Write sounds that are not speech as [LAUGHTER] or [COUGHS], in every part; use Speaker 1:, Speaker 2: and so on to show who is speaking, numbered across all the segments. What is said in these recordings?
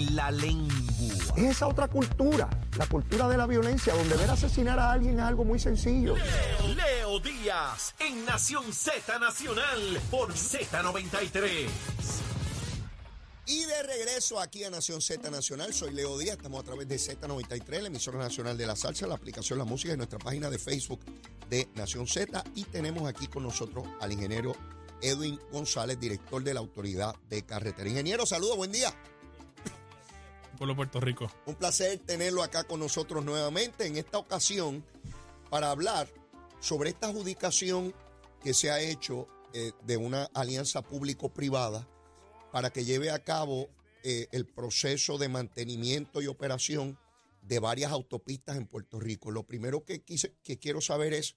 Speaker 1: la lengua.
Speaker 2: Es esa otra cultura, la cultura de la violencia, donde ver asesinar a alguien es algo muy sencillo.
Speaker 1: Leo, Leo Díaz en Nación Z Nacional por Z93.
Speaker 3: Y de regreso aquí a Nación Z Nacional, soy Leo Díaz, estamos a través de Z93, la emisora nacional de la salsa, la aplicación La Música y nuestra página de Facebook de Nación Z. Y tenemos aquí con nosotros al ingeniero Edwin González, director de la Autoridad de Carretera. Ingeniero, saludos, buen día.
Speaker 4: Pueblo Puerto Rico.
Speaker 3: Un placer tenerlo acá con nosotros nuevamente en esta ocasión para hablar sobre esta adjudicación que se ha hecho eh, de una alianza público-privada para que lleve a cabo eh, el proceso de mantenimiento y operación de varias autopistas en Puerto Rico. Lo primero que, quise, que quiero saber es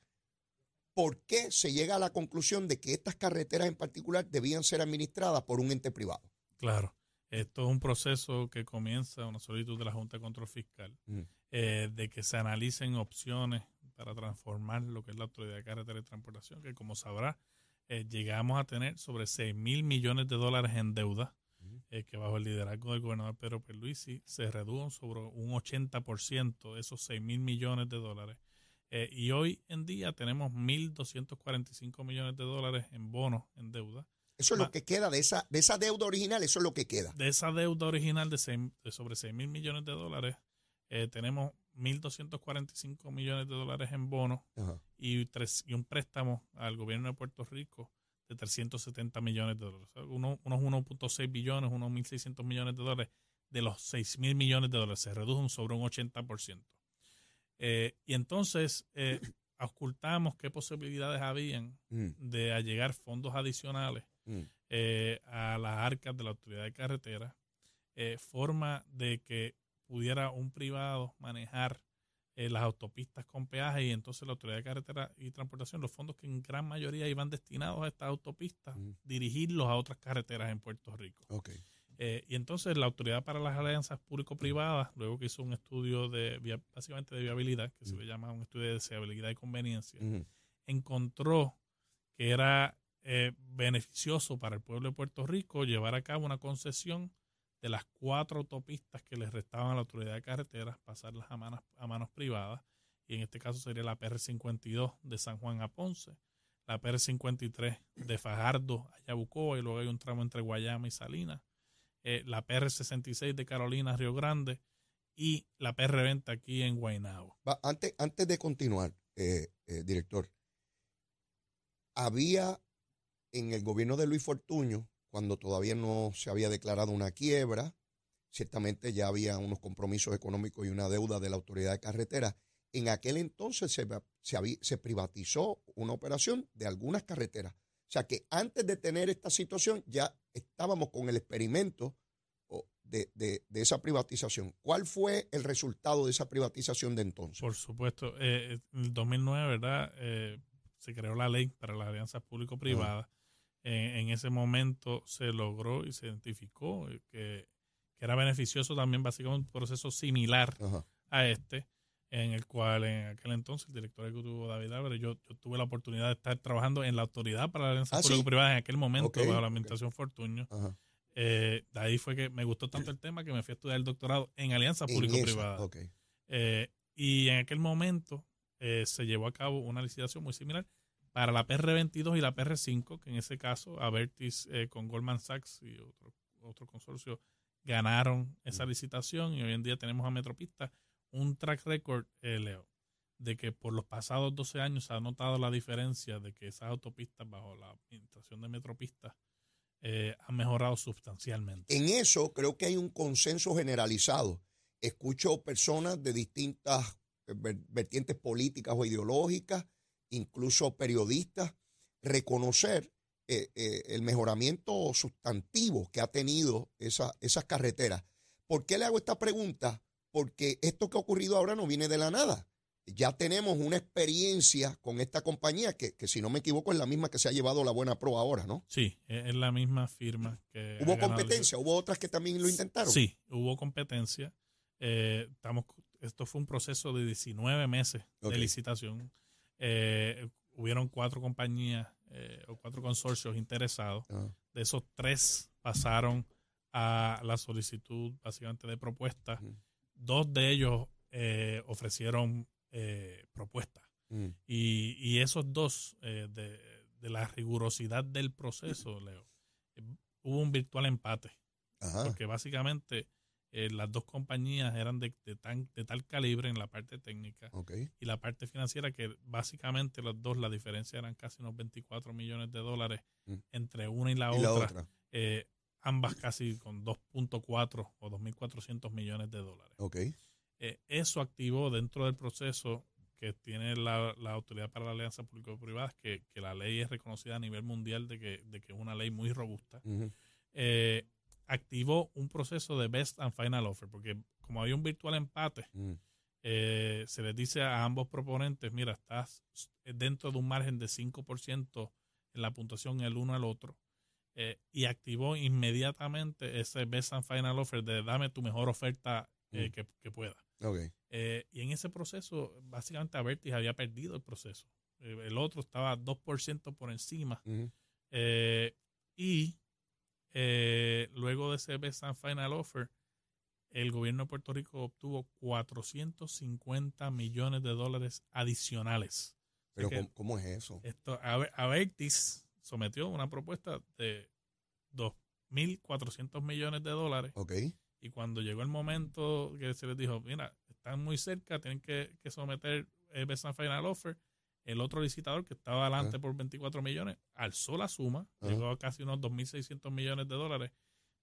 Speaker 3: por qué se llega a la conclusión de que estas carreteras en particular debían ser administradas por un ente privado.
Speaker 4: Claro. Esto es un proceso que comienza una solicitud de la Junta de Control Fiscal,
Speaker 3: Mm.
Speaker 4: eh, de que se analicen opciones para transformar lo que es la Autoridad de Carretera y Transportación, que como sabrá, eh, llegamos a tener sobre 6 mil millones de dólares en deuda, eh, que bajo el liderazgo del gobernador Pedro Pierluisi se redujo sobre un 80% de esos 6 mil millones de dólares. Y hoy en día tenemos 1.245 millones de dólares en bonos en deuda.
Speaker 3: Eso es lo que queda de esa, de esa deuda original, eso es lo que queda.
Speaker 4: de esa deuda original de, seis- de sobre 6 mil millones de dólares, eh, tenemos 1.245 millones de dólares en bonos y, tres, y un préstamo al gobierno de Puerto Rico de 370 millones de dólares. O sea, uno- unos 1.6 billones, unos 1.600 millones de dólares de los 6 mil millones de dólares. Se redujo sobre un 80%. Eh, y entonces eh, [COUGHS] ocultamos qué posibilidades habían
Speaker 3: Mm,
Speaker 4: de allegar fondos adicionales
Speaker 3: mm.
Speaker 4: eh, a las arcas de la autoridad de carretera, eh, forma de que pudiera un privado manejar eh, las autopistas con peaje y entonces la autoridad de carretera y transportación, los fondos que en gran mayoría iban destinados a estas autopistas,
Speaker 3: Mm.
Speaker 4: dirigirlos a otras carreteras en Puerto Rico. Eh, y entonces la autoridad para las alianzas público-privadas, luego que hizo un estudio de básicamente de viabilidad, que se le llama un estudio de deseabilidad y conveniencia, encontró que era eh, beneficioso para el pueblo de Puerto Rico llevar a cabo una concesión de las cuatro autopistas que les restaban a la autoridad de carreteras, pasarlas a manos, a manos privadas, y en este caso sería la PR52 de San Juan a Ponce, la PR53 de Fajardo a Yabucoa, y luego hay un tramo entre Guayama y Salinas, eh, la PR66 de Carolina a Río Grande, y la PR20 aquí en Guaynabo.
Speaker 3: Antes, antes de continuar, eh, eh, director, había en el gobierno de Luis Fortuño, cuando todavía no se había declarado una quiebra, ciertamente ya había unos compromisos económicos y una deuda de la autoridad de carretera. En aquel entonces se, se, se privatizó una operación de algunas carreteras. O sea que antes de tener esta situación ya estábamos con el experimento de, de- esa privatización. ¿Cuál fue el resultado de esa privatización de entonces?
Speaker 4: Por supuesto, eh, en el 2009, ¿verdad? Eh, se creó la ley para las alianzas público-privadas. En ese momento se logró y se identificó eh, que, que era beneficioso también, básicamente, un proceso similar
Speaker 3: Ajá.
Speaker 4: a este, en el cual en aquel entonces el director ejecutivo David Álvarez, yo, yo tuve la oportunidad de estar trabajando en la autoridad para las alianzas
Speaker 3: Ah, ¿sí?
Speaker 4: público-privadas en aquel momento, bajo la administración Fortuño.
Speaker 3: Ajá.
Speaker 4: Eh, de ahí fue que me gustó tanto el tema que me fui a estudiar el doctorado en
Speaker 3: esa, ok.
Speaker 4: Eh, y en aquel momento eh, se llevó a cabo una licitación muy similar para la PR22 y la PR5, que en ese caso Avertis eh, con Goldman Sachs y otro, otro consorcio ganaron esa licitación y hoy en día tenemos a Metropista un track record, eh, Leo, de que por los pasados 12 años se ha notado la diferencia de que esas autopistas bajo la administración de Metropista eh, han mejorado sustancialmente.
Speaker 3: En eso creo que hay un consenso generalizado. Escucho personas de distintas eh, ver- vertientes políticas o ideológicas, incluso periodistas, reconocer eh, eh, el mejoramiento sustantivo que ha tenido esa, esas carreteras. ¿Por qué le hago esta pregunta? Porque esto que ha ocurrido ahora no viene de la nada. Ya tenemos una experiencia con esta compañía que, que si no me equivoco, es la misma que se ha llevado la buena pro ahora, ¿no?
Speaker 4: Sí, es es la misma firma que...
Speaker 3: ¿Hubo
Speaker 4: el-
Speaker 3: competencia? ¿Hubo otras que también lo intentaron?
Speaker 4: Sí, hubo competencia. Eh, estamos, esto fue un proceso de 19 meses de licitación. Eh, hubieron cuatro compañías eh, o cuatro consorcios interesados.
Speaker 3: Ah,
Speaker 4: De esos tres pasaron a la solicitud básicamente de propuestas.
Speaker 3: Ujú.
Speaker 4: Dos de ellos eh, ofrecieron eh, propuestas.
Speaker 3: Mm.
Speaker 4: Y, y esos dos, eh, de, de la rigurosidad del proceso, Leo, hubo un virtual empate.
Speaker 3: Ajá.
Speaker 4: Porque básicamente eh, las dos compañías eran de, de tan, de tal calibre en la parte técnica y la parte financiera que básicamente los dos, la diferencia eran casi unos 24 millones de dólares
Speaker 3: Mm.
Speaker 4: entre una y la
Speaker 3: Y la
Speaker 4: otra. eh, ambas casi con 2.4 o 2.400 millones de dólares. Eh, eso activó dentro del proceso que tiene la, la Autoridad para la Alianza Público-Privadas, que, que la ley es reconocida a nivel mundial de que, de que es una ley muy robusta, eh, activó un proceso de Best and Final Offer, porque como había un virtual empate,
Speaker 3: Mm.
Speaker 4: eh, se les dice a ambos proponentes, mira, estás dentro de un margen de 5% en la puntuación el uno al otro, eh, y activó inmediatamente ese Best and Final Offer de dame tu mejor oferta eh,
Speaker 3: Mm.
Speaker 4: que, que pueda. Y en ese proceso, básicamente Avertis había perdido el proceso. El otro estaba 2% por encima. Eh, y eh, luego de ese Best and Final Offer, el gobierno de Puerto Rico obtuvo 450 millones de dólares adicionales.
Speaker 3: Pero ¿cómo, cómo es eso?
Speaker 4: Esto, Aver- Avertis sometió una propuesta de 2.400 millones de dólares
Speaker 3: Ok.
Speaker 4: y cuando llegó el momento que se les dijo, mira, están muy cerca, tienen que, que someter el Best and Final Offer, el otro licitador que estaba adelante
Speaker 3: Ajá.
Speaker 4: por 24 millones alzó la suma,
Speaker 3: Ajá.
Speaker 4: llegó a casi unos 2.600 millones de dólares,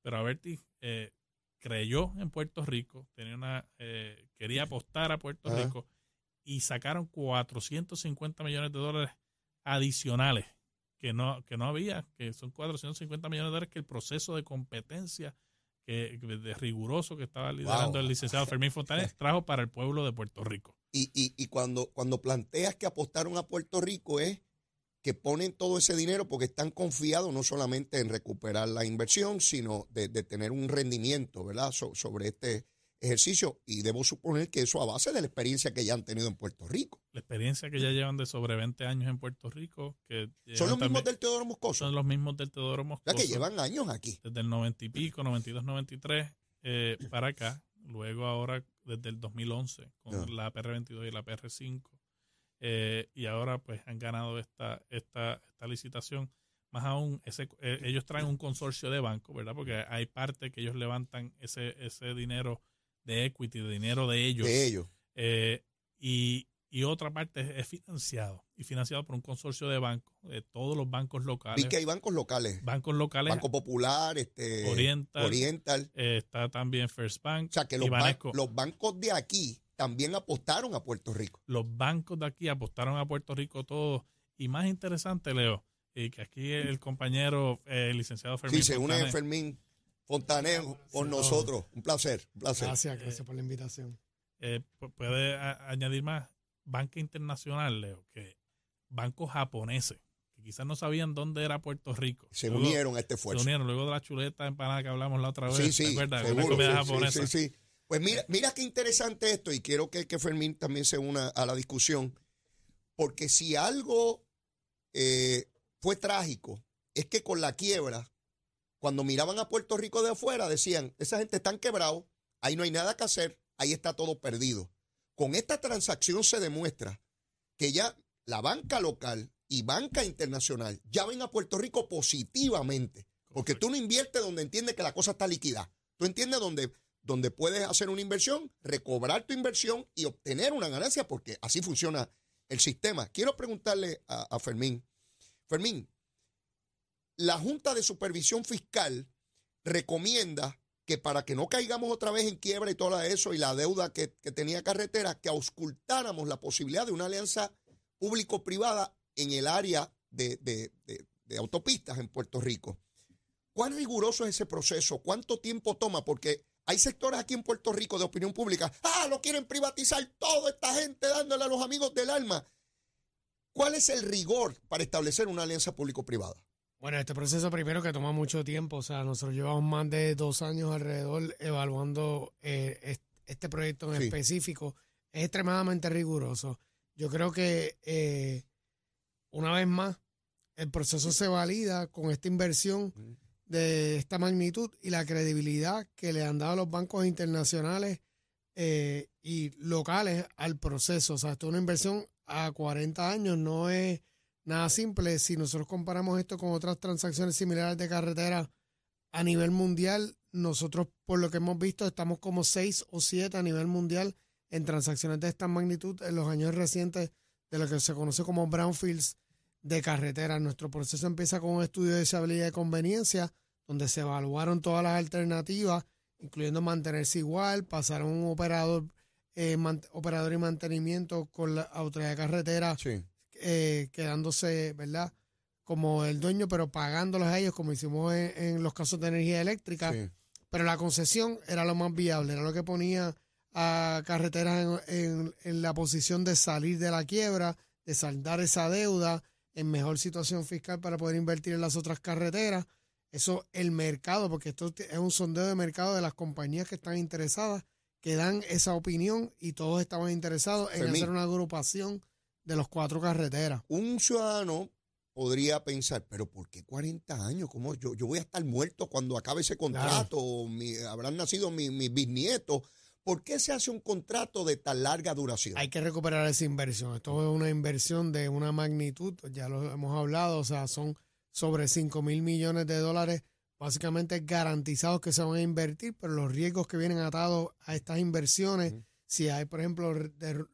Speaker 4: pero Avertis eh, creyó en Puerto Rico, tenía una, eh, quería apostar a Puerto
Speaker 3: Ajá.
Speaker 4: Rico y sacaron 450 millones de dólares adicionales que no, que no había, que son 450 millones de dólares que el proceso de competencia que, de riguroso que estaba liderando
Speaker 3: Wow.
Speaker 4: el licenciado [LAUGHS] Fermín Fontanes trajo para el pueblo de Puerto Rico.
Speaker 3: Y, y, y cuando, cuando planteas que apostaron a Puerto Rico es que ponen todo ese dinero porque están confiados no solamente en recuperar la inversión, sino de, de tener un rendimiento, ¿verdad?, So- sobre este ejercicio. Y debo suponer que eso a base de la experiencia que ya han tenido en Puerto Rico.
Speaker 4: La experiencia que ya llevan de sobre 20 años en Puerto Rico, que
Speaker 3: Son los mismos del Teodoro Moscoso.
Speaker 4: son los mismos del Teodoro Moscoso.
Speaker 3: sea, que llevan años aquí.
Speaker 4: desde el 90 y pico, 92, 93 eh, para acá. Luego ahora desde el 2011 con
Speaker 3: Ah.
Speaker 4: la PR22 y la PR5. eh, y ahora pues han ganado esta, esta, esta licitación. Más aún, ese, eh, ellos traen un consorcio de bancos, ¿verdad? Porque hay parte que ellos levantan ese, ese dinero de equity, de dinero de ellos.
Speaker 3: De ellos.
Speaker 4: Eh, y, y otra parte es, financiado. Y financiado por un consorcio de bancos, de todos los bancos locales.
Speaker 3: Vi que hay bancos locales.
Speaker 4: bancos locales,
Speaker 3: Banco Popular, este,
Speaker 4: Oriental.
Speaker 3: Oriental.
Speaker 4: eh, está también First Bank.
Speaker 3: O sea, que los,
Speaker 4: y
Speaker 3: los bancos de aquí también apostaron a Puerto Rico.
Speaker 4: los bancos de aquí apostaron a Puerto Rico todos. Y más interesante, Leo, y que aquí el compañero eh, el licenciado Fermín
Speaker 3: Sí, se une Fermín Fontanejo con
Speaker 5: Sí,
Speaker 3: nosotros. Un placer, un placer.
Speaker 5: Gracias, gracias por la invitación.
Speaker 4: eh, pu- puede añadir más, banca internacional, Leo, que bancos japoneses, que quizás no sabían dónde era Puerto Rico.
Speaker 3: Se
Speaker 4: Luego-
Speaker 3: unieron a este
Speaker 4: Se
Speaker 3: esfuerzo.
Speaker 4: unieron luego de la chuleta empanada que hablamos la otra vez.
Speaker 3: Sí,
Speaker 4: ¿te
Speaker 3: sí, seguro. sí,
Speaker 4: japonesa.
Speaker 3: sí, sí, sí. Pues mira, mira qué interesante esto y quiero que, que Fermín también se una a la discusión, porque si algo eh, fue trágico, es que con la quiebra, cuando miraban a Puerto Rico de afuera, decían, esa gente está quebrado, ahí no hay nada que hacer, ahí está todo perdido. Con esta transacción se demuestra que ya la banca local y banca internacional ya ven a Puerto Rico positivamente, porque tú no inviertes donde entiendes que la cosa está líquida. Tú entiendes donde, donde puedes hacer una inversión, recobrar tu inversión y obtener una ganancia, porque así funciona el sistema. Quiero preguntarle a, a Fermín, Fermín, la Junta de Supervisión Fiscal recomienda que para que no caigamos otra vez en quiebra y todo eso y la deuda que, tenía carretera, que auscultáramos la posibilidad de una alianza público-privada en el área de, de- autopistas en Puerto Rico. ¿Cuán riguroso es ese proceso? ¿Cuánto tiempo toma? Porque hay sectores aquí en Puerto Rico de opinión pública, ah, lo quieren privatizar toda esta gente dándole a los amigos del alma. ¿Cuál es el rigor para establecer una alianza público-privada?
Speaker 5: Bueno, este proceso primero que toma mucho tiempo, o sea, nosotros llevamos más de dos años alrededor evaluando eh, es- este proyecto en
Speaker 3: Sí.
Speaker 5: específico. Es extremadamente riguroso. Yo creo que eh, una vez más el proceso se valida con esta inversión de esta magnitud y la credibilidad que le han dado los bancos internacionales eh, y locales al proceso. O sea, esto es una inversión a 40 años, no es nada simple. Si nosotros comparamos esto con otras transacciones similares de carretera a nivel mundial, nosotros por lo que hemos visto estamos como 6 o 7 a nivel mundial en transacciones de esta magnitud en los años recientes de lo que se conoce como brownfields de carretera. Nuestro proceso empieza con un estudio de viabilidad y conveniencia, donde se evaluaron todas las alternativas, incluyendo mantenerse igual, pasar a un operador, eh, operador y mantenimiento con la autoridad de carretera, eh, quedándose, ¿verdad? Como el dueño, pero pagándolos a ellos, como hicimos en, los casos de energía eléctrica. Pero la concesión era lo más viable, era lo que ponía a carreteras en, en la posición de salir de la quiebra, de saldar esa deuda en mejor situación fiscal para poder invertir en las otras carreteras. Eso, el mercado, porque esto es un sondeo de mercado de las compañías que están interesadas, que dan esa opinión y todos estaban interesados en hacer una agrupación de los cuatro carreteras.
Speaker 3: Un ciudadano podría pensar, pero ¿por qué 40 años? ¿Cómo yo, yo voy a estar muerto cuando acabe ese contrato? habrán nacido mis bisnietos. ¿Por qué se hace un contrato de tan larga duración?
Speaker 5: Hay que recuperar esa inversión. Esto es una inversión de una magnitud, ya lo hemos hablado, o sea, son sobre 5 mil millones de dólares básicamente garantizados que se van a invertir, pero los riesgos que vienen atados a estas inversiones, si hay, por ejemplo,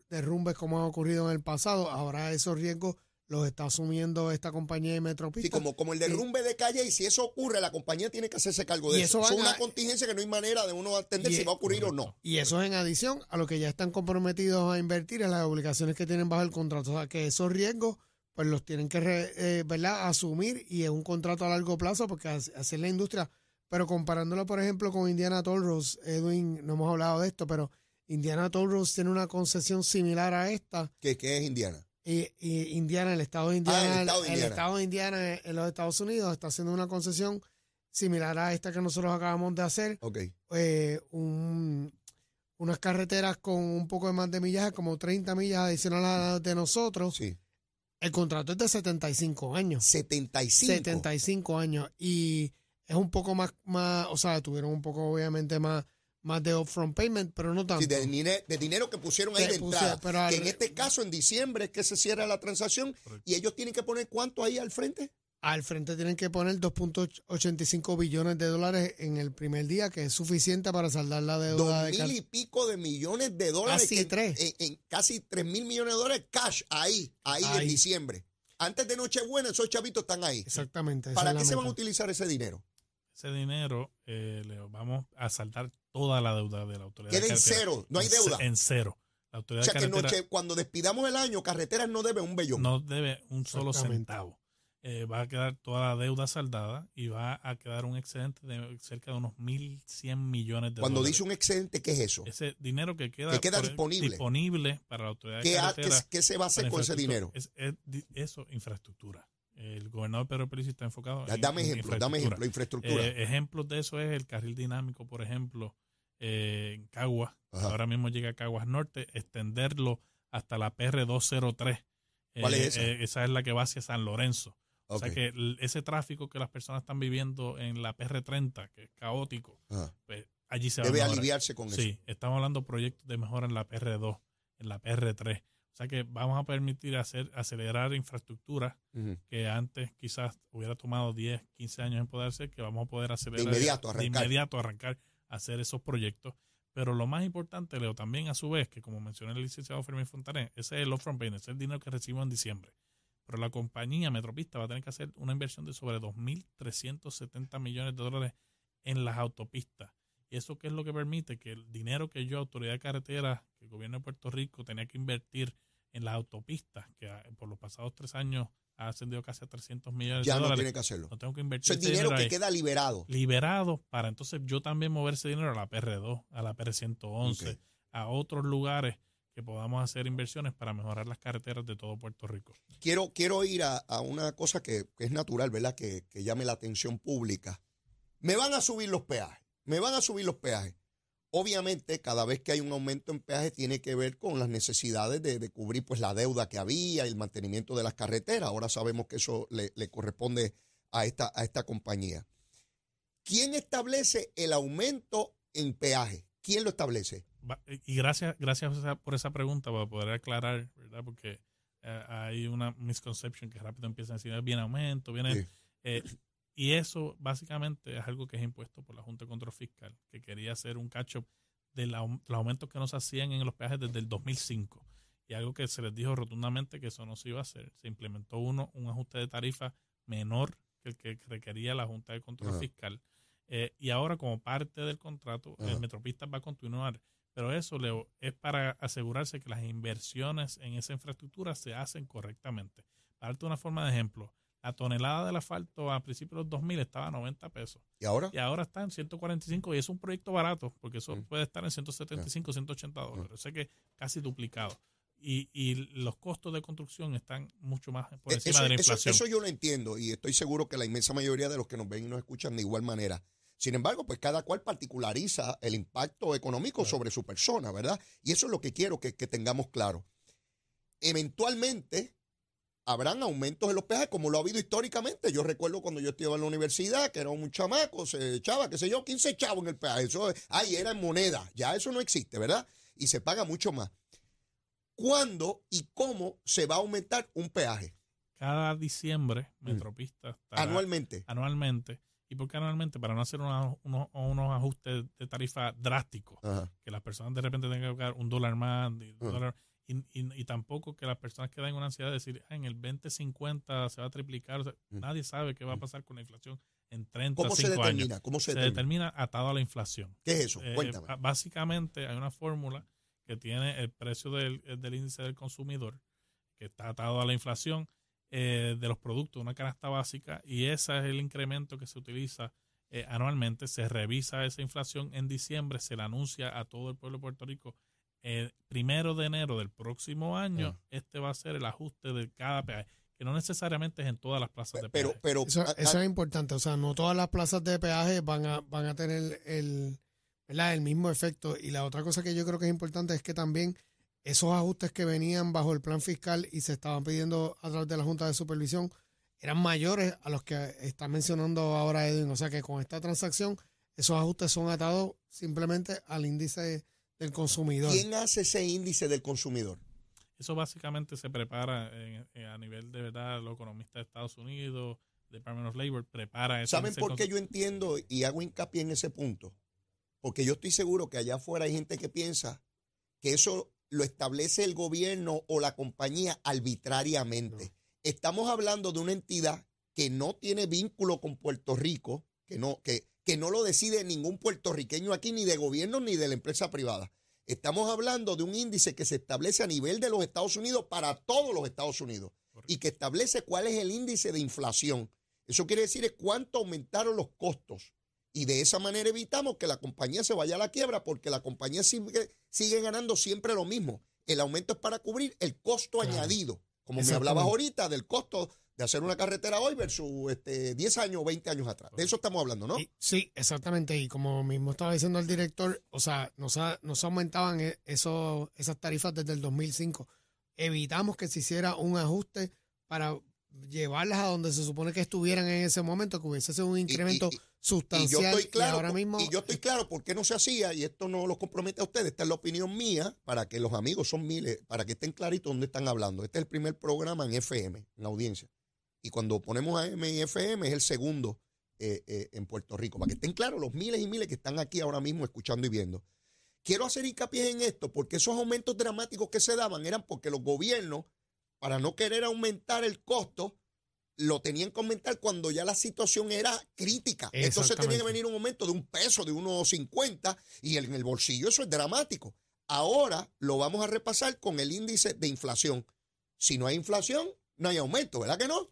Speaker 5: derrumbes como ha ocurrido en el pasado, ahora esos riesgos los está asumiendo esta compañía de Metropista.
Speaker 3: Sí, como, como el derrumbe de calle, y si eso ocurre, la compañía tiene que hacerse cargo de eso. Es una contingencia que no hay manera de uno entender si va a ocurrir o no.
Speaker 5: Y eso es en adición a lo que ya están comprometidos a invertir en las obligaciones que tienen bajo el contrato. O sea, que esos riesgos pues los tienen que eh, ¿verdad? asumir y es un contrato a largo plazo porque hacer la industria. Pero comparándolo, por ejemplo, con Indiana Toll Edwin, no hemos hablado de esto, pero Indiana Toll Roads tiene una concesión similar a esta.
Speaker 3: ¿Qué, qué es Indiana?
Speaker 5: y, Indiana, el estado de Indiana, ah, el, estado de Indiana. en los Estados Unidos está haciendo una concesión similar a esta que nosotros acabamos de hacer. Eh, unas carreteras con un poco de más de millaje, como 30 millas adicionales a las de nosotros. Sí. El contrato es de 75 años.
Speaker 3: 75.
Speaker 5: 75 años. Y es un poco más, más, o sea, tuvieron un poco obviamente más más de upfront payment, pero no tanto. Sí,
Speaker 3: de, dinero que pusieron ahí de entrada. que en este caso, en diciembre, es que se cierra la transacción y ellos tienen que poner cuánto ahí al frente.
Speaker 5: Al frente tienen que poner 2.85 billones de dólares en el primer día, que es suficiente para saldar la deuda.
Speaker 3: Dos mil y pico de millones de dólares.
Speaker 5: Casi tres.
Speaker 3: En, casi tres mil millones de dólares cash ahí, ahí, en diciembre. Antes de Nochebuena, esos chavitos están ahí.
Speaker 5: Exactamente.
Speaker 3: ¿Para qué se van a utilizar ese dinero?
Speaker 4: Ese dinero eh, le vamos a saltar toda la deuda de la autoridad.
Speaker 3: Queda en cero, no hay deuda.
Speaker 4: En cero. La autoridad
Speaker 3: o sea que cuando despidamos el año, carreteras no debe un bellón.
Speaker 4: No debe un solo centavo. Eh, va a quedar toda la deuda saldada y va a quedar un excedente de cerca de unos 1.100 millones de
Speaker 3: Cuando dice un excedente, ¿qué es eso?
Speaker 4: Ese dinero que queda,
Speaker 3: disponible.
Speaker 4: disponible para la autoridad
Speaker 3: ¿Qué, ¿Qué, se va a hacer con ese dinero?
Speaker 4: Es, eso, infraestructura. El gobernador Pedro Pérez está enfocado
Speaker 3: en Dame ejemplo, dame ejemplo, infraestructura.
Speaker 4: Eh, ejemplos de eso es el carril dinámico, por ejemplo, eh, en Caguas. Ahora mismo llega a Caguas Norte, extenderlo hasta la PR203.
Speaker 3: ¿Cuál es eh, esa?
Speaker 4: esa es la que va hacia San Lorenzo. O sea que ese tráfico que las personas están viviendo en la PR30, que es caótico, pues allí se va
Speaker 3: Debe aliviarse con
Speaker 4: eso.
Speaker 3: Sí,
Speaker 4: estamos hablando de proyectos de mejora en la PR2, en la PR3. O sea que vamos a permitir hacer acelerar infraestructura que antes quizás hubiera tomado 10, 15 años en poder hacer, que vamos a poder acelerar
Speaker 3: de inmediato, arrancar.
Speaker 4: De inmediato arrancar a hacer esos proyectos. Pero lo más importante, Leo, también a su vez, que como mencioné el licenciado Fermín Fontané, ese es el off-front payment, ese es el dinero que recibimos en diciembre. Pero la compañía Metropista va a tener que hacer una inversión de sobre 2.370 millones de dólares en las autopistas. ¿Y eso qué es lo que permite? Que el dinero que yo, Autoridad de Carretera, que el gobierno de Puerto Rico tenía que invertir en las autopistas, que por los pasados tres años ha ascendido casi a 300 millones
Speaker 3: de
Speaker 4: dólares.
Speaker 3: Ya no tiene que hacerlo.
Speaker 4: No tengo que invertir.
Speaker 3: Eso es dinero, que queda liberado.
Speaker 4: Liberado para entonces yo también mover ese dinero a la PR2, a la PR111, a otros lugares que podamos hacer inversiones para mejorar las carreteras de todo Puerto Rico.
Speaker 3: Quiero, quiero ir a, una cosa que, es natural, ¿verdad? Que, que llame la atención pública. Me van a subir los peajes me van a subir los peajes. Obviamente, cada vez que hay un aumento en peajes tiene que ver con las necesidades de, cubrir pues la deuda que había, el mantenimiento de las carreteras. Ahora sabemos que eso le, corresponde a esta, a esta compañía. ¿Quién establece el aumento en peaje? ¿Quién lo establece?
Speaker 4: Va- Y gracias, gracias por esa pregunta para poder aclarar, ¿verdad? Porque eh, hay una misconception que rápido empieza a decir, "Ah, viene aumento, viene...
Speaker 3: Sí.
Speaker 4: eh, y eso básicamente es algo que es impuesto por la Junta de Control Fiscal, que quería hacer un catch-up de la- los aumentos que no se hacían en los peajes desde el 2005. Y algo que se les dijo rotundamente que eso no se iba a hacer. Se implementó uno, un ajuste de tarifa menor que el que requería la Junta de Control
Speaker 3: Ajá.
Speaker 4: Fiscal. Eh, y ahora, como parte del contrato,
Speaker 3: Ajá.
Speaker 4: el Metropista va a continuar. Pero eso, Leo, es para asegurarse que las inversiones en esa infraestructura se hacen correctamente. Para darte una forma de ejemplo, la tonelada del asfalto a principios de los 2000 estaba a 90 pesos
Speaker 3: ¿Y ahora?
Speaker 4: y ahora está en 145 y es un proyecto barato porque eso
Speaker 3: Mm.
Speaker 4: puede estar en 175, 180 dólares. O sea que casi duplicado. Y, y los costos de construcción están mucho más por
Speaker 3: Eh,
Speaker 4: encima
Speaker 3: Eso,
Speaker 4: de la
Speaker 3: eso-
Speaker 4: inflación.
Speaker 3: eso yo lo entiendo y estoy seguro que la inmensa mayoría de los que nos ven y nos escuchan de igual manera. Sin embargo, pues cada cual particulariza el impacto económico sobre su persona, ¿verdad? Y eso es lo que quiero que, que tengamos claro. Eventualmente habrán aumentos en los peajes como lo ha habido históricamente. Yo recuerdo cuando yo estudiaba en la universidad, que era un chamaco, se echaba, qué sé yo, 15 chavos en el peaje. Eso, ay, era en moneda. Ya eso no existe, ¿verdad? Y se paga mucho más. ¿Cuándo y cómo se va a aumentar un peaje?
Speaker 4: Cada diciembre, Metropista estará
Speaker 3: Anualmente.
Speaker 4: anualmente. ¿Y por qué anualmente? Para no hacer una- unos, unos ajustes de tarifa drásticos.
Speaker 3: Ajá.
Speaker 4: que las personas de repente tengan que pagar un dólar más un dólar- y, y- y tampoco que las personas queden en una ansiedad de decir, "Ah, en el 2050 se va a triplicar. O sea,
Speaker 3: Mm.
Speaker 4: Nadie sabe qué va a pasar con la inflación en 30,
Speaker 3: ¿Cómo se
Speaker 4: 5 años.
Speaker 3: determina? ¿Cómo se,
Speaker 4: Se
Speaker 3: determina?
Speaker 4: determina atado a la inflación.
Speaker 3: ¿Qué es eso?
Speaker 4: Eh,
Speaker 3: Cuéntame.
Speaker 4: básicamente hay una fórmula que tiene el precio del, eh, del índice del consumidor, que está atado a la inflación eh, de los productos, una canasta básica, y ese es el incremento que se utiliza eh, anualmente. Se revisa esa inflación en diciembre, se le anuncia a todo el pueblo de Puerto Rico. El primero de enero del próximo año,
Speaker 3: Ah.
Speaker 4: este va a ser el ajuste de cada peaje, que no necesariamente es en todas las plazas de
Speaker 3: pero,
Speaker 4: peaje.
Speaker 3: pero,
Speaker 5: Eso,
Speaker 3: ah,
Speaker 5: eso es importante. O sea, no todas las plazas de peaje van a, van a tener el, ¿verdad? el mismo efecto. Y la otra cosa que yo creo que es importante es que también esos ajustes que venían bajo el plan fiscal y se estaban pidiendo a través de la Junta de Supervisión eran mayores a los que está mencionando ahora Edwin. O sea que con esta transacción esos ajustes son atados simplemente al índice del consumidor.
Speaker 3: ¿quién hace ese índice del consumidor?
Speaker 4: Eso básicamente se prepara en- en- a nivel de verdad, los economistas de Estados Unidos, Department of Labor, prepara ese
Speaker 3: ¿Saben por qué yo entiendo y hago hincapié en ese punto? Porque yo estoy seguro que allá afuera hay gente que piensa que eso lo establece el gobierno o la compañía arbitrariamente. Estamos hablando de una entidad que no tiene vínculo con Puerto Rico, que no, que, que no lo decide ningún puertorriqueño aquí, ni de gobierno ni de la empresa privada. Estamos hablando de un índice que se establece a nivel de los Estados Unidos para todos los Estados Unidos y que establece cuál es el índice de inflación. Eso quiere decir es cuánto aumentaron los costos. Y de esa manera evitamos que la compañía se vaya a la quiebra porque la compañía sigue, sigue ganando siempre lo mismo. El aumento es para cubrir el costo
Speaker 5: Claro.
Speaker 3: añadido. Como me hablabas ahorita del costo de hacer una carretera hoy versus este, 10 años o 20 años atrás. De eso estamos hablando, ¿no?
Speaker 5: Y- sí, exactamente. Y como mismo estaba diciendo el director, o sea, nos, ha- nos aumentaban e- eso, esas tarifas desde el 2005. Evitamos que se hiciera un ajuste para llevarlas a donde se supone que estuvieran en ese momento, que hubiese sido un incremento
Speaker 3: y- Y
Speaker 5: sustancial.
Speaker 3: yo estoy claro,
Speaker 5: ahora
Speaker 3: por-
Speaker 5: mismo,
Speaker 3: y yo estoy claro por qué no se hacía, y esto no los compromete a ustedes, esta es la opinión mía, para que los amigos son miles, para que estén claritos dónde están hablando. Este es el primer programa en FM, en la audiencia. Y cuando ponemos a M y FM es el segundo eh, eh, en Puerto Rico, para que estén claros los miles y miles que están aquí ahora mismo escuchando y viendo. Quiero hacer hincapié en esto, porque esos aumentos dramáticos que se daban eran porque los gobiernos, para no querer aumentar el costo, lo tenían que aumentar cuando ya la situación era crítica. Entonces tenía que venir un aumento de un peso, de unos 50, y en el bolsillo eso es dramático. Ahora lo vamos a repasar con el índice de inflación. Si no hay inflación, no hay aumento, ¿verdad que no?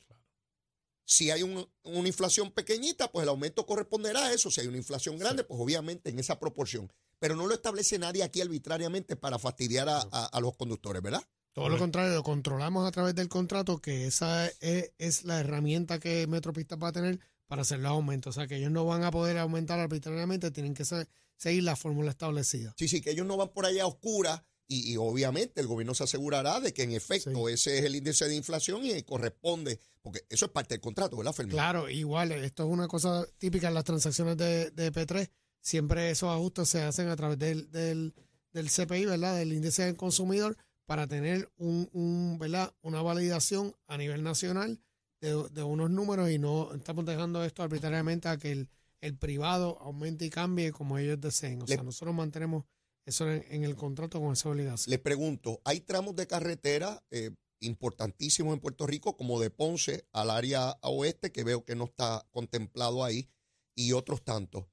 Speaker 3: Si hay un- una inflación pequeñita, pues el aumento corresponderá a eso. Si hay una inflación grande, pues obviamente en esa proporción. Pero no lo establece nadie aquí arbitrariamente para fastidiar a, a- a los conductores, ¿verdad?
Speaker 5: todo lo contrario, lo controlamos a través del contrato, que esa es, es la herramienta que Metropistas va a tener para hacer los aumentos. O sea, que ellos no van a poder aumentar arbitrariamente, tienen que se- seguir la fórmula establecida.
Speaker 3: Sí, sí, que ellos no van por allá a oscuras y, y obviamente el gobierno se asegurará de que en efecto ese es el índice de inflación y corresponde, porque eso es parte del contrato, ¿verdad, Fermín?
Speaker 5: Claro, igual, esto es una cosa típica en las transacciones de, de P3. Siempre esos ajustes se hacen a través del, del, del CPI, ¿verdad? Del índice del consumidor, para tener un, un, ¿verdad? una validación a nivel nacional de, de unos números y no estamos dejando esto arbitrariamente a que el, el privado aumente y cambie como ellos deseen. O
Speaker 3: Le-
Speaker 5: sea, nosotros mantenemos eso en, en el contrato con esa obligación.
Speaker 3: Les pregunto, hay tramos de carretera eh, importantísimos en Puerto Rico, como de Ponce al área oeste, que veo que no está contemplado ahí, y otros tantos.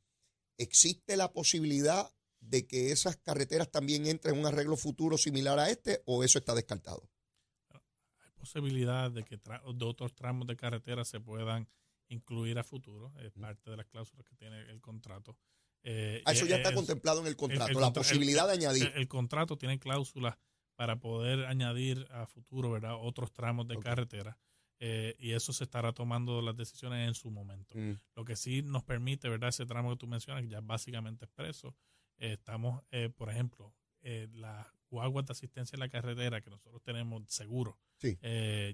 Speaker 3: ¿Existe la posibilidad de que esas carreteras también entren en un arreglo futuro similar a este o eso está descartado?
Speaker 4: Hay posibilidad de que tra- de otros tramos de carretera se puedan incluir a futuro. Es parte de las cláusulas que tiene el contrato. Eh,
Speaker 3: Ah, eso ya está
Speaker 4: es-
Speaker 3: contemplado en el contrato,
Speaker 4: el
Speaker 3: la
Speaker 4: el-
Speaker 3: posibilidad de añadir.
Speaker 4: El, contrato tiene cláusulas para poder añadir a futuro, ¿verdad? Otros tramos de carretera. eh, y eso se estará tomando las decisiones en su momento.
Speaker 3: Mm.
Speaker 4: Lo que sí nos permite, ¿verdad? Ese tramo que tú mencionas, que ya es básicamente expreso. eh, estamos, eh, por ejemplo, las guaguas de asistencia en la carretera que nosotros tenemos seguro.
Speaker 3: Sí.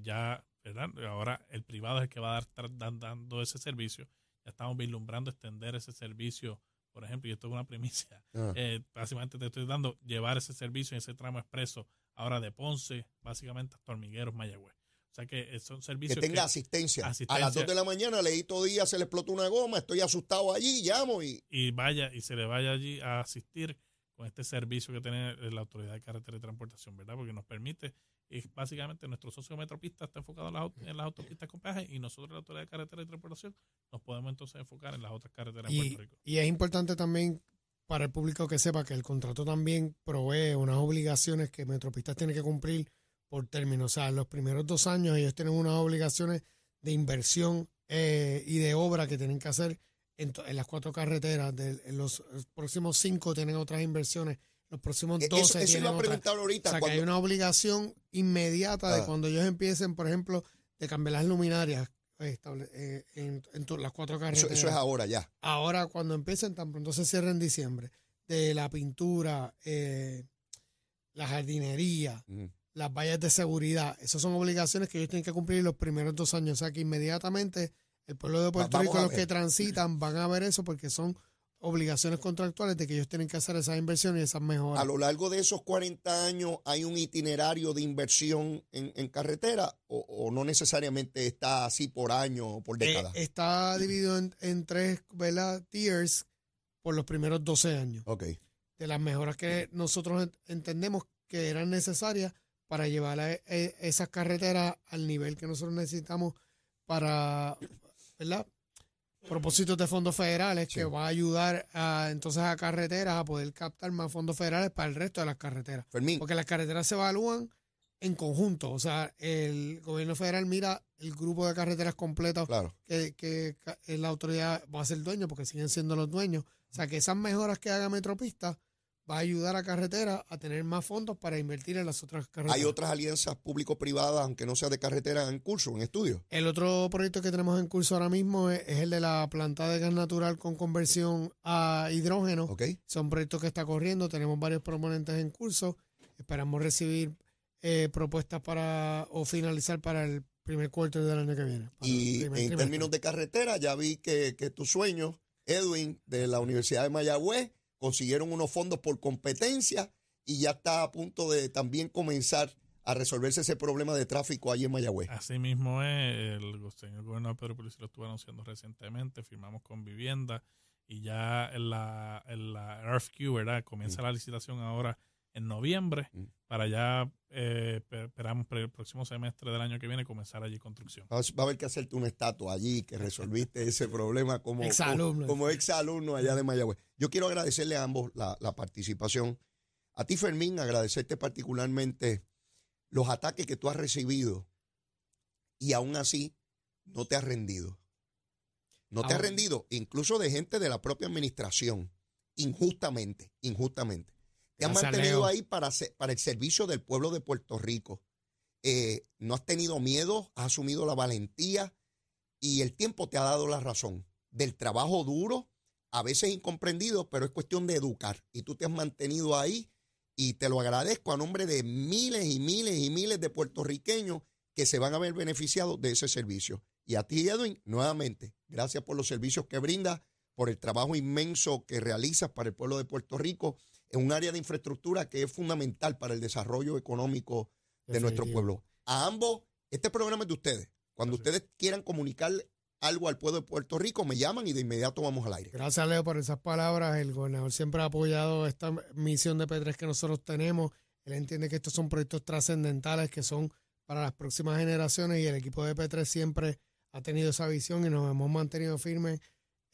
Speaker 4: ya, ¿verdad? Ahora el privado es el que va a dar, estar dando ese servicio. Ya estamos vislumbrando extender ese servicio, por ejemplo, y esto es una primicia. [LAUGHS]
Speaker 3: Ah.
Speaker 4: Eh, básicamente te estoy dando llevar ese servicio en ese tramo expreso ahora de Ponce, básicamente hasta Hormigueros, Mayagüez. O sea que eh, son
Speaker 3: que
Speaker 4: servicios
Speaker 3: tenga asistencia. A las
Speaker 4: asistencia.
Speaker 3: 2 de la mañana, Leito Díaz se le explotó una goma, estoy asustado allí, llamo y
Speaker 4: y vaya y se le vaya allí a asistir con este servicio que tiene la Autoridad de Carretera y Transportación, ¿verdad? Porque nos permite, y básicamente nuestro socio metropista está enfocado en las, aut- en las autopistas con peaje y nosotros, la Autoridad de Carretera y Transportación, nos podemos entonces enfocar en las otras carreteras en
Speaker 5: Y,
Speaker 4: Puerto Rico.
Speaker 5: y es importante también para el público que sepa que el contrato también provee unas obligaciones que Metropistas tiene que cumplir por término. O sea, en los primeros dos años ellos tienen unas obligaciones de inversión eh, y de obra que tienen que hacer en, en las cuatro carreteras. De, en los próximos cinco tienen otras inversiones. Los próximos
Speaker 3: Eh,
Speaker 5: 12
Speaker 3: eso, eso
Speaker 5: tienen
Speaker 3: iba a preguntar
Speaker 5: O
Speaker 3: ahorita.
Speaker 5: sea, que hay una obligación inmediata de
Speaker 3: Ah.
Speaker 5: cuando ellos empiecen, por ejemplo, de cambiar las luminarias eh, estable- en, en to- las cuatro
Speaker 3: eso,
Speaker 5: carreteras
Speaker 3: eso es ahora ya.
Speaker 5: ahora cuando empiecen, tan pronto se cierra en diciembre, de la pintura, eh, la jardinería, las vallas de seguridad, esas son obligaciones que ellos tienen que cumplir los primeros dos años. O sea que inmediatamente el pueblo de Puerto
Speaker 3: vamos
Speaker 5: Rico, los que transitan, van a ver eso porque son obligaciones contractuales de que ellos tienen que hacer esas inversiones y esas mejoras.
Speaker 3: A lo largo de esos 40 años, ¿hay un itinerario de inversión en, en carretera o, o no necesariamente está así por año o por
Speaker 5: Eh,
Speaker 3: década?
Speaker 5: está dividido en, en tres ¿verdad? tiers por los primeros 12 años.
Speaker 3: ok.
Speaker 5: de las mejoras que nosotros ent- entendemos que eran necesarias para llevar a e- esas carreteras al nivel que nosotros necesitamos para, ¿verdad? Propósitos de fondos federales
Speaker 3: Sí.
Speaker 5: que va a ayudar a, entonces a carreteras a poder captar más fondos federales para el resto de las carreteras.
Speaker 3: Fermín,
Speaker 5: Porque las carreteras se evalúan en conjunto. O sea, el gobierno federal mira el grupo de carreteras completo
Speaker 3: claro.
Speaker 5: que, la autoridad va a ser dueño porque siguen siendo los dueños. O sea que esas mejoras que haga Metropista va a ayudar a carretera a tener más fondos para invertir en las otras carreteras.
Speaker 3: Hay otras alianzas público-privadas, aunque no sea de carretera, en curso, en estudio.
Speaker 5: El otro proyecto que tenemos en curso ahora mismo es, es el de la planta de gas natural con conversión a hidrógeno.
Speaker 3: ¿Ok?
Speaker 5: Son proyectos que está corriendo, tenemos varios proponentes en curso. Esperamos recibir eh, propuestas para o finalizar para el primer cuarto del año que viene.
Speaker 3: Y en
Speaker 5: trimestre.
Speaker 3: términos de carretera, ya vi que, que tu sueño, Edwin, de la Universidad de Mayagüez, consiguieron unos fondos por competencia y ya está a punto de también comenzar a resolverse ese problema de tráfico allí en Mayagüez.
Speaker 4: Así mismo es, el, señor gobernador Pedro Pérez lo estuvo anunciando recientemente, firmamos con vivienda y ya en la, en la RFQ, ¿verdad? Comienza la licitación ahora en noviembre
Speaker 3: Mm.
Speaker 4: para ya, eh, pe- esperamos para el próximo semestre del año que viene comenzar allí construcción.
Speaker 3: Va a- haber que hacerte una estatua allí que resolviste [LAUGHS] ese problema como,
Speaker 5: Exalumno.
Speaker 3: como, como exalumno allá de Mayagüez. Yo quiero agradecerle a ambos la, la participación. A ti, Fermín, agradecerte particularmente los ataques que tú has recibido y aún así no te has rendido. No te has rendido, incluso de gente de la propia administración, injustamente, injustamente. Te has
Speaker 5: Gracias,
Speaker 3: mantenido
Speaker 5: Leo.
Speaker 3: ahí para, el servicio del pueblo de Puerto Rico. Eh, no has tenido miedo, has asumido la valentía y el tiempo te ha dado la razón. Del trabajo duro, a veces incomprendido, pero es cuestión de educar. Y tú te has mantenido ahí Y te lo agradezco a nombre de miles y miles y miles de puertorriqueños que se van a ver beneficiados de ese servicio. Y a ti, Edwin, nuevamente, gracias por los servicios que brindas, por el trabajo inmenso que realizas para el pueblo de Puerto Rico un área de infraestructura que es fundamental para el desarrollo económico de nuestro pueblo. A ambos, este programa es de ustedes. Cuando ustedes quieran comunicar algo al pueblo de Puerto Rico, me llaman y de inmediato vamos al aire.
Speaker 5: Gracias, Leo, por esas palabras. El gobernador siempre ha apoyado esta misión de P3 que nosotros tenemos. Él entiende que estos son proyectos trascendentales que son para las próximas generaciones y el equipo de P3 siempre ha tenido esa visión y nos hemos mantenido firmes.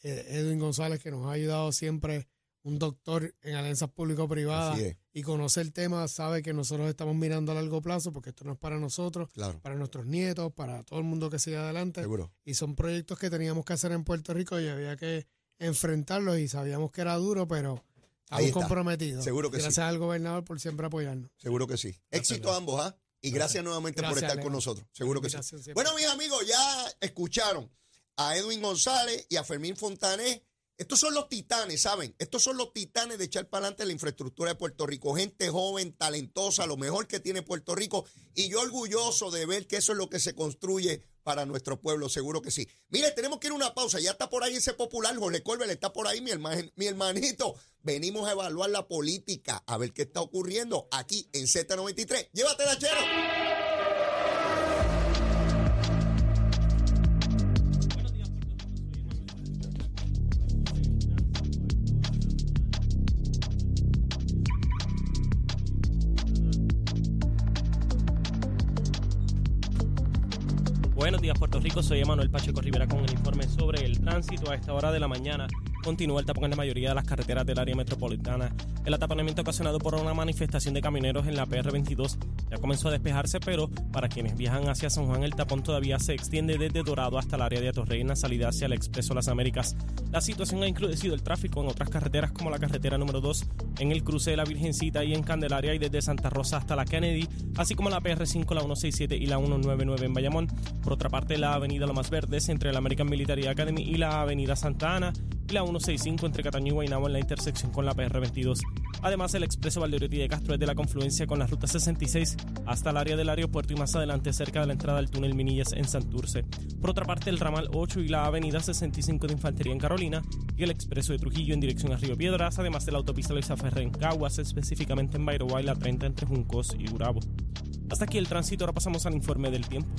Speaker 5: Eh, Edwin González, que nos ha ayudado siempre, un doctor en alianzas público-privadas y conoce el tema, sabe que nosotros estamos mirando a largo plazo porque esto no es para nosotros,
Speaker 3: claro,
Speaker 5: para nuestros nietos, para todo el mundo que sigue adelante
Speaker 3: seguro.
Speaker 5: y son proyectos que teníamos que hacer en Puerto Rico y había que enfrentarlos y sabíamos que era duro, pero estamos comprometidos.
Speaker 3: Seguro que sí.
Speaker 5: Gracias al gobernador por siempre apoyarnos.
Speaker 3: Seguro que sí. Éxito a ambos, ¿ah? Y gracias, nuevamente por estar
Speaker 5: Leo.
Speaker 3: con nosotros. Seguro que sí.
Speaker 5: Siempre.
Speaker 3: Bueno, mis amigos, ya escucharon a Edwin González y a Fermín Fontané. Estos son los titanes, ¿saben? Estos son los titanes de echar para adelante la infraestructura de Puerto Rico. Gente joven, talentosa, lo mejor que tiene Puerto Rico. Y yo orgulloso de ver que eso es lo que se construye para nuestro pueblo, seguro que sí. Mire, tenemos que ir a una pausa. Ya está por ahí ese popular, Jorge Colbert, está por ahí mi, mi hermanito. Venimos a evaluar la política, a ver qué está ocurriendo aquí en Z93. Llévatela, chero.
Speaker 6: Soy Emanuel Pacheco Rivera con el informe sobre el tránsito. A esta hora de la mañana continúa el tapón en la mayoría de las carreteras del área metropolitana. El ataponamiento ocasionado por una manifestación de camioneros en la PR22 ya comenzó a despejarse, pero para quienes viajan hacia San Juan, el tapón todavía se extiende desde Dorado hasta el área de Atorrey en la salida hacia el Expreso Las Américas. La situación ha incrudecido el tráfico en otras carreteras como la carretera número 2 en el cruce de la Virgencita y en Candelaria y desde Santa Rosa hasta la Kennedy, así como la PR5, la 167 y la 199 en Bayamón. Por otra parte, la avenida Lomas Verdes entre la American Military Academy y la avenida Santa Ana la 165 entre Cataño y Guaynabo en la intersección con la PR22. Además, el expreso Valdeoriotti de Castro es de la confluencia con la ruta 66 hasta el área del aeropuerto y más adelante cerca de la entrada del túnel Minillas en Santurce. Por otra parte, el ramal 8 y la avenida 65 de Infantería en Carolina y el expreso de Trujillo en dirección a Río Piedras, además de la autopista Luisa Ferrer en Caguas, específicamente en Bayroa y la 30 entre Juncos y Urabo. Hasta aquí el tránsito, ahora pasamos al informe del tiempo.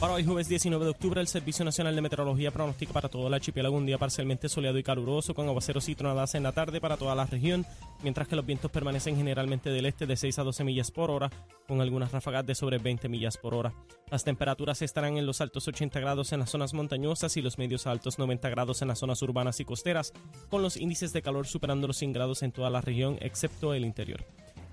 Speaker 6: Para hoy jueves 19 de octubre, el Servicio Nacional de Meteorología pronostica para todo el archipiélago un día parcialmente soleado y caluroso, con aguaceros y tronadas en la tarde para toda la región, mientras que los vientos permanecen generalmente del este de 6 a 12 millas por hora, con algunas ráfagas de sobre 20 millas por hora. Las temperaturas estarán en los altos 80 grados en las zonas montañosas y los medios altos 90 grados en las zonas urbanas y costeras, con los índices de calor superando los 100 grados en toda la región, excepto el interior.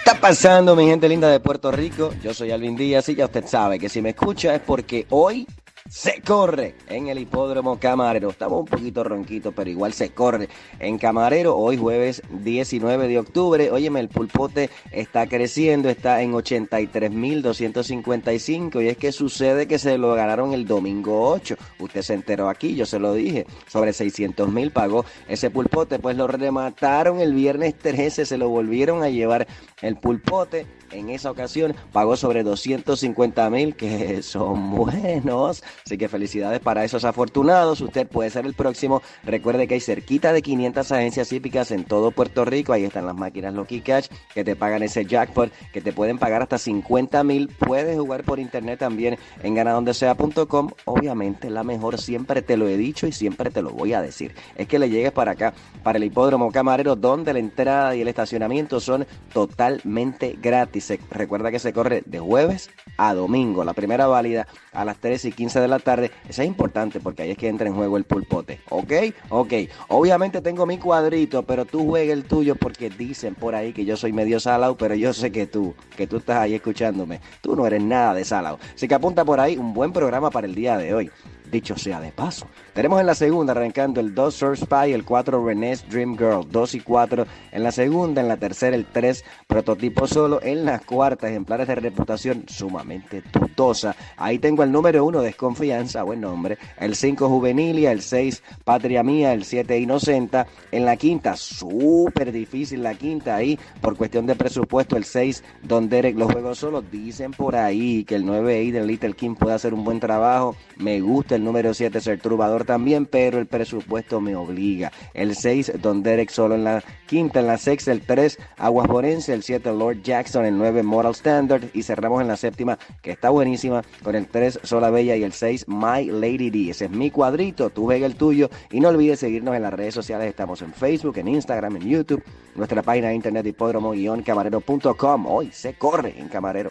Speaker 7: está pasando, mi gente linda de Puerto Rico? Yo soy Alvin Díaz y ya usted sabe que si me escucha es porque hoy se corre en el hipódromo Camarero. Estamos un poquito ronquitos, pero igual se corre en Camarero. Hoy jueves 19 de octubre. Óyeme, el pulpote está creciendo, está en 83.255 y es que sucede que se lo ganaron el domingo 8. Usted se enteró aquí, yo se lo dije. Sobre 600 mil pagó ese pulpote, pues lo remataron el viernes 13, se lo volvieron a llevar el pulpote. En esa ocasión pagó sobre 250 mil, que [LAUGHS] son buenos. Así que felicidades para esos afortunados. Usted puede ser el próximo. Recuerde que hay cerquita de 500 agencias hípicas en todo Puerto Rico. Ahí están las máquinas Lucky Cash que te pagan ese jackpot, que te pueden pagar hasta 50 mil. Puedes jugar por internet también en ganadondesea.com. Obviamente la mejor, siempre te lo he dicho y siempre te lo voy a decir. Es que le llegues para acá, para el hipódromo camarero, donde la entrada y el estacionamiento son totalmente gratis. y se, recuerda que se corre de jueves a domingo. La primera válida a las 3 y 15 de la tarde. Eso es importante porque ahí es que entra en juego el pulpote. ¿Ok? Ok. Obviamente tengo mi cuadrito, pero tú juegas el tuyo porque dicen por ahí que yo soy medio salado, pero yo sé que tú, que tú estás ahí escuchándome, tú no eres nada de salado. Así que apunta por ahí un buen programa para el día de hoy. Dicho sea de paso. Tenemos en la segunda arrancando el 2 Surf Spy, el 4 René's Dream Girl, 2 y 4 en la segunda, en la tercera el 3 Prototipo Solo, en la cuarta ejemplares de reputación sumamente dudosa. Ahí tengo el número 1 Desconfianza, buen nombre, el 5 Juvenilia, el 6 Patria Mía, el 7 Inocenta, en la quinta súper difícil la quinta ahí por cuestión de presupuesto, el 6 Don Derek, los juegos solos, dicen por ahí que el 9 ahí del Little King puede hacer un buen trabajo, me gusta el número 7 Ser Trubador también, pero el presupuesto me obliga. El 6, Don Derek solo en la quinta, en la sexta, el 3, Aguas Forense, el 7, Lord Jackson, el 9, Moral Standard, y cerramos en la séptima, que está buenísima, con el 3, Sola Bella, y el 6, My Lady D. Ese es mi cuadrito, tú juega el tuyo, y no olvides seguirnos en las redes sociales, estamos en Facebook, en Instagram, en YouTube, nuestra página de internet hipódromo-camarero.com. Hoy se corre en Camarero.